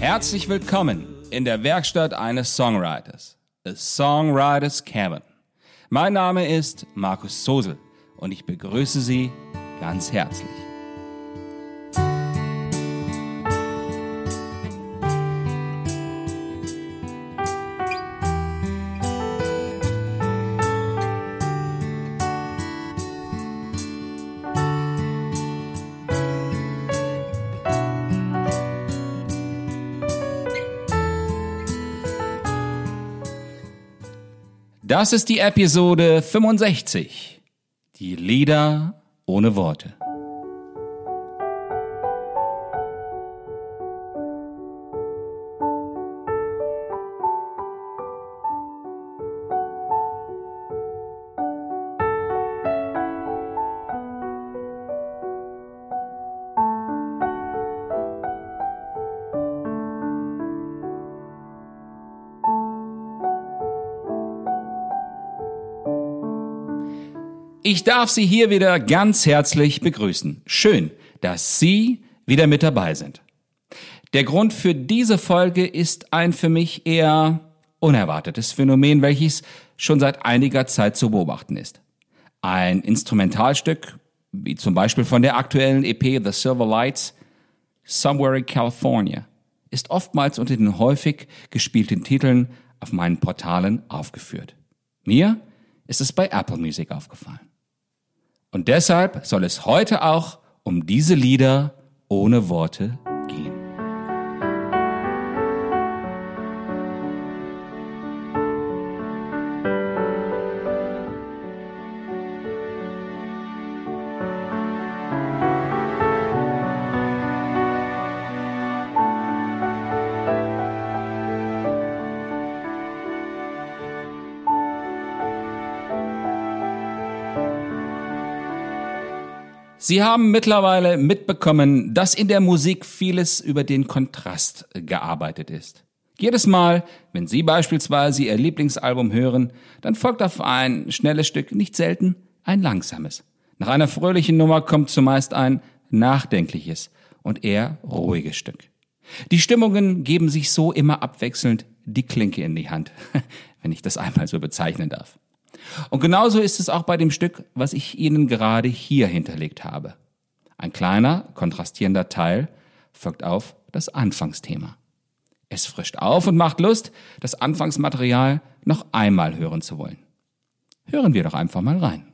Herzlich willkommen in der Werkstatt eines Songwriters, A Songwriters Cabin. Mein Name ist Markus Sosel und ich begrüße Sie ganz herzlich. Das ist die Episode 65. Die Lieder ohne Worte. Ich darf Sie hier wieder ganz herzlich begrüßen. Schön, dass Sie wieder mit dabei sind. Der Grund für diese Folge ist ein für mich eher unerwartetes Phänomen, welches schon seit einiger Zeit zu beobachten ist. Ein Instrumentalstück, wie zum Beispiel von der aktuellen EP The Silver Lights, Somewhere in California, ist oftmals unter den häufig gespielten Titeln auf meinen Portalen aufgeführt. Mir ist es bei Apple Music aufgefallen. Und deshalb soll es heute auch um diese Lieder ohne Worte gehen. Sie haben mittlerweile mitbekommen, dass in der Musik vieles über den Kontrast gearbeitet ist. Jedes Mal, wenn Sie beispielsweise Ihr Lieblingsalbum hören, dann folgt auf ein schnelles Stück nicht selten ein langsames. Nach einer fröhlichen Nummer kommt zumeist ein nachdenkliches und eher ruhiges Stück. Die Stimmungen geben sich so immer abwechselnd die Klinke in die Hand, wenn ich das einmal so bezeichnen darf. Und genauso ist es auch bei dem Stück, was ich Ihnen gerade hier hinterlegt habe. Ein kleiner, kontrastierender Teil folgt auf das Anfangsthema. Es frischt auf und macht Lust, das Anfangsmaterial noch einmal hören zu wollen. Hören wir doch einfach mal rein.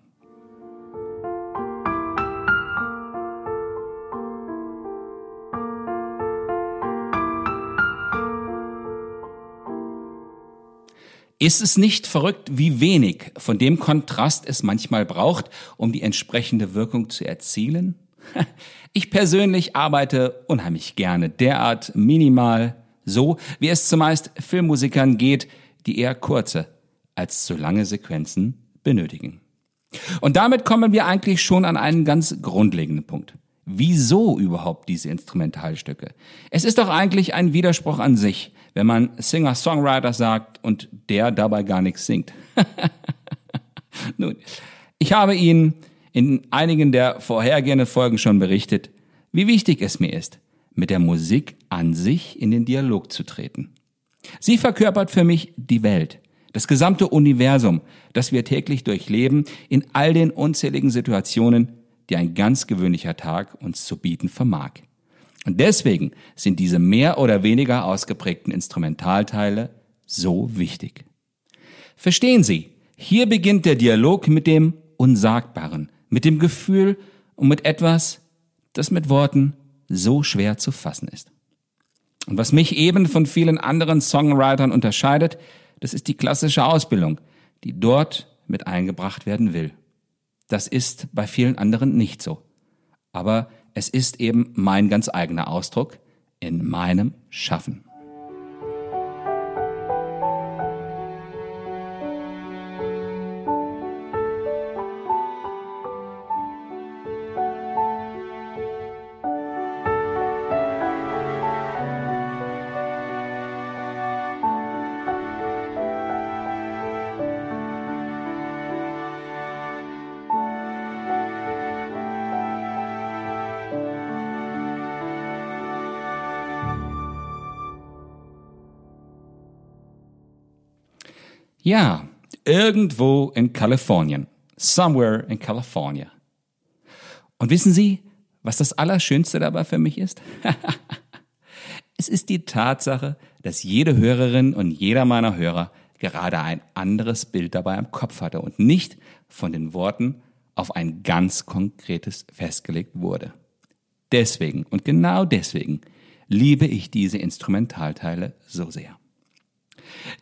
Ist es nicht verrückt, wie wenig von dem Kontrast es manchmal braucht, um die entsprechende Wirkung zu erzielen? Ich persönlich arbeite unheimlich gerne derart minimal, so wie es zumeist Filmmusikern geht, die eher kurze als zu lange Sequenzen benötigen. Und damit kommen wir eigentlich schon an einen ganz grundlegenden Punkt. Wieso überhaupt diese Instrumentalstücke? Es ist doch eigentlich ein Widerspruch an sich, wenn man Singer-Songwriter sagt und der dabei gar nichts singt. Nun, ich habe Ihnen in einigen der vorhergehenden Folgen schon berichtet, wie wichtig es mir ist, mit der Musik an sich in den Dialog zu treten. Sie verkörpert für mich die Welt, das gesamte Universum, das wir täglich durchleben, in all den unzähligen Situationen, die ein ganz gewöhnlicher Tag uns zu bieten vermag. Und deswegen sind diese mehr oder weniger ausgeprägten Instrumentalteile so wichtig. Verstehen Sie, hier beginnt der Dialog mit dem Unsagbaren, mit dem Gefühl und mit etwas, das mit Worten so schwer zu fassen ist. Und was mich eben von vielen anderen Songwritern unterscheidet, das ist die klassische Ausbildung, die dort mit eingebracht werden will. Das ist bei vielen anderen nicht so. Aber es ist eben mein ganz eigener Ausdruck in meinem Schaffen. Ja, irgendwo in Kalifornien. Somewhere in California. Und wissen Sie, was das Allerschönste dabei für mich ist? es ist die Tatsache, dass jede Hörerin und jeder meiner Hörer gerade ein anderes Bild dabei im Kopf hatte und nicht von den Worten auf ein ganz konkretes festgelegt wurde. Deswegen und genau deswegen liebe ich diese Instrumentalteile so sehr.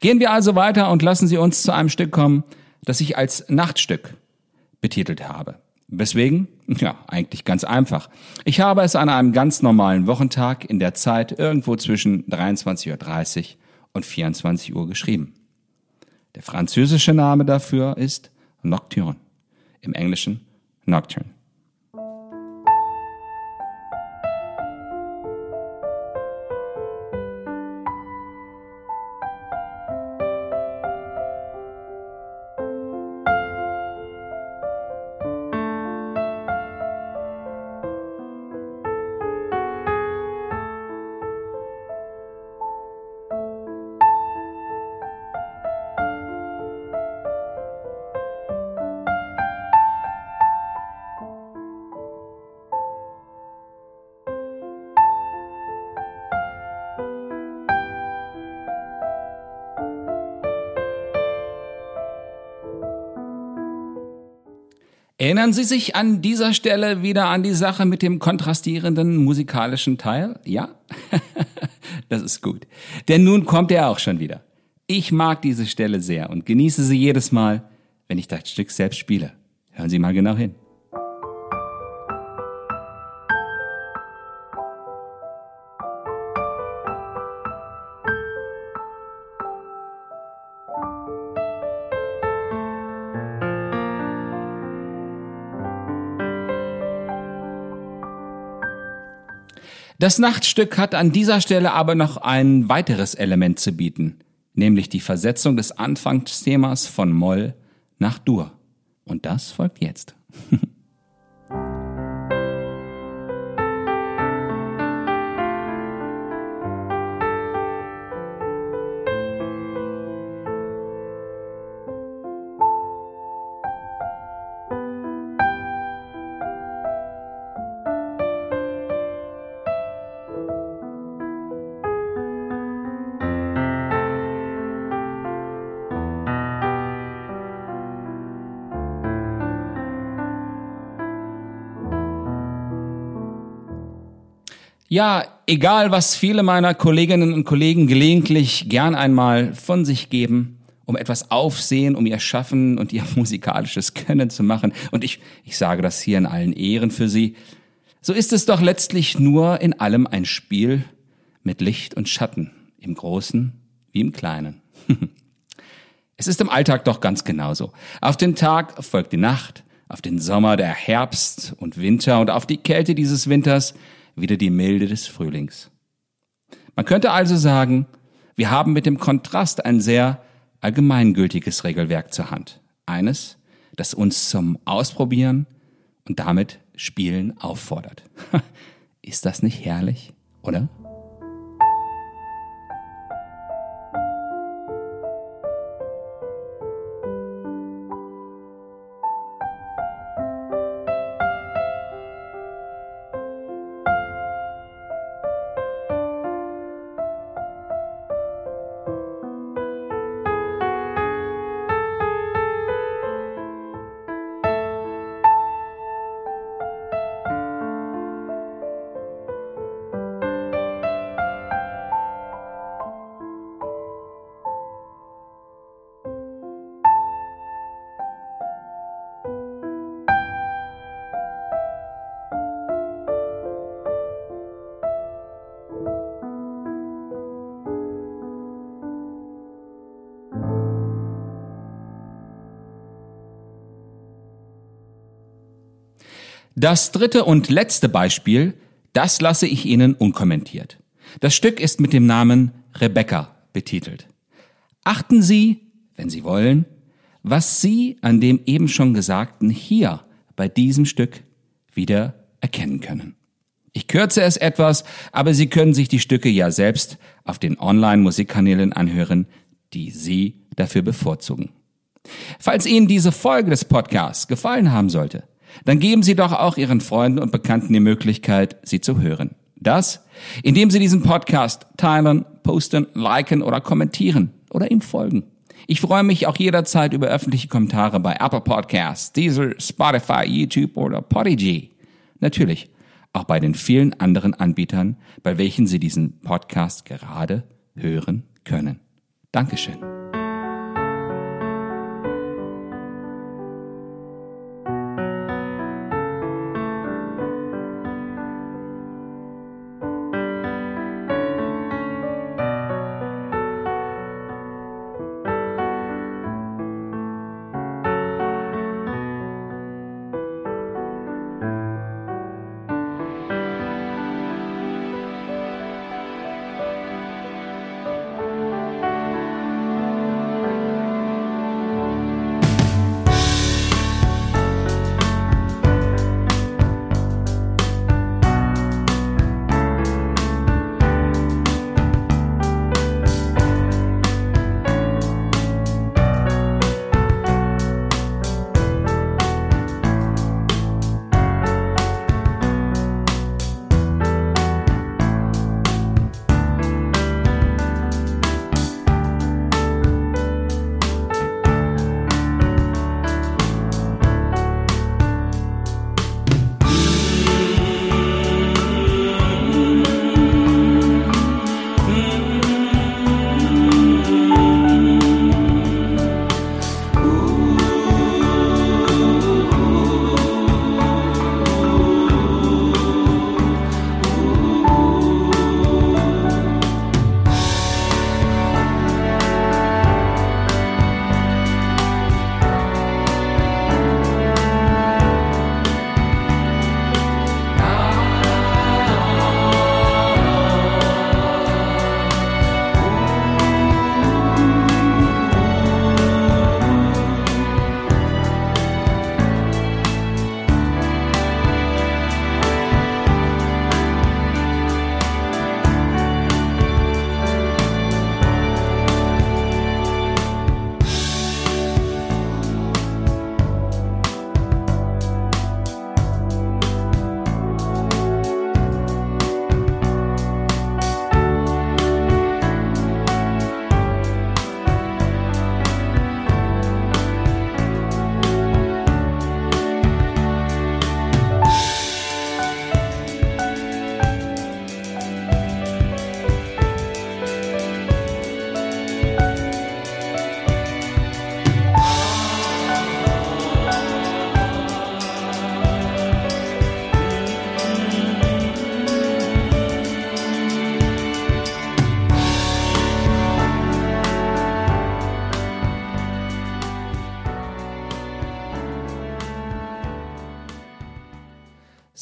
Gehen wir also weiter und lassen Sie uns zu einem Stück kommen, das ich als Nachtstück betitelt habe. Weswegen? Ja, eigentlich ganz einfach. Ich habe es an einem ganz normalen Wochentag in der Zeit irgendwo zwischen 23.30 Uhr und 24 Uhr geschrieben. Der französische Name dafür ist Nocturne, im Englischen Nocturne. Erinnern Sie sich an dieser Stelle wieder an die Sache mit dem kontrastierenden musikalischen Teil? Ja? das ist gut. Denn nun kommt er auch schon wieder. Ich mag diese Stelle sehr und genieße sie jedes Mal, wenn ich das Stück selbst spiele. Hören Sie mal genau hin. Das Nachtstück hat an dieser Stelle aber noch ein weiteres Element zu bieten, nämlich die Versetzung des Anfangsthemas von Moll nach Dur. Und das folgt jetzt. Ja, egal was viele meiner Kolleginnen und Kollegen gelegentlich gern einmal von sich geben, um etwas Aufsehen, um ihr Schaffen und ihr musikalisches Können zu machen, und ich, ich sage das hier in allen Ehren für sie, so ist es doch letztlich nur in allem ein Spiel mit Licht und Schatten, im Großen wie im Kleinen. es ist im Alltag doch ganz genauso. Auf den Tag folgt die Nacht, auf den Sommer der Herbst und Winter und auf die Kälte dieses Winters wieder die Milde des Frühlings. Man könnte also sagen, wir haben mit dem Kontrast ein sehr allgemeingültiges Regelwerk zur Hand. Eines, das uns zum Ausprobieren und damit Spielen auffordert. Ist das nicht herrlich, oder? Das dritte und letzte Beispiel, das lasse ich Ihnen unkommentiert. Das Stück ist mit dem Namen Rebecca betitelt. Achten Sie, wenn Sie wollen, was Sie an dem eben schon Gesagten hier bei diesem Stück wieder erkennen können. Ich kürze es etwas, aber Sie können sich die Stücke ja selbst auf den Online-Musikkanälen anhören, die Sie dafür bevorzugen. Falls Ihnen diese Folge des Podcasts gefallen haben sollte, dann geben Sie doch auch Ihren Freunden und Bekannten die Möglichkeit, sie zu hören. Das, indem Sie diesen Podcast teilen, posten, liken oder kommentieren oder ihm folgen. Ich freue mich auch jederzeit über öffentliche Kommentare bei Apple Podcasts, Deezer, Spotify, YouTube oder Podigy. Natürlich auch bei den vielen anderen Anbietern, bei welchen Sie diesen Podcast gerade hören können. Dankeschön.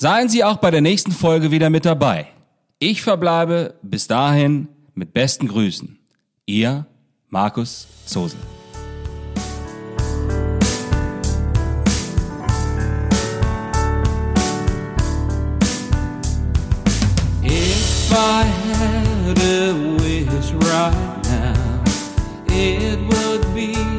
Seien Sie auch bei der nächsten Folge wieder mit dabei. Ich verbleibe bis dahin mit besten Grüßen. Ihr Markus Zosel. If I had a wish right now, it would be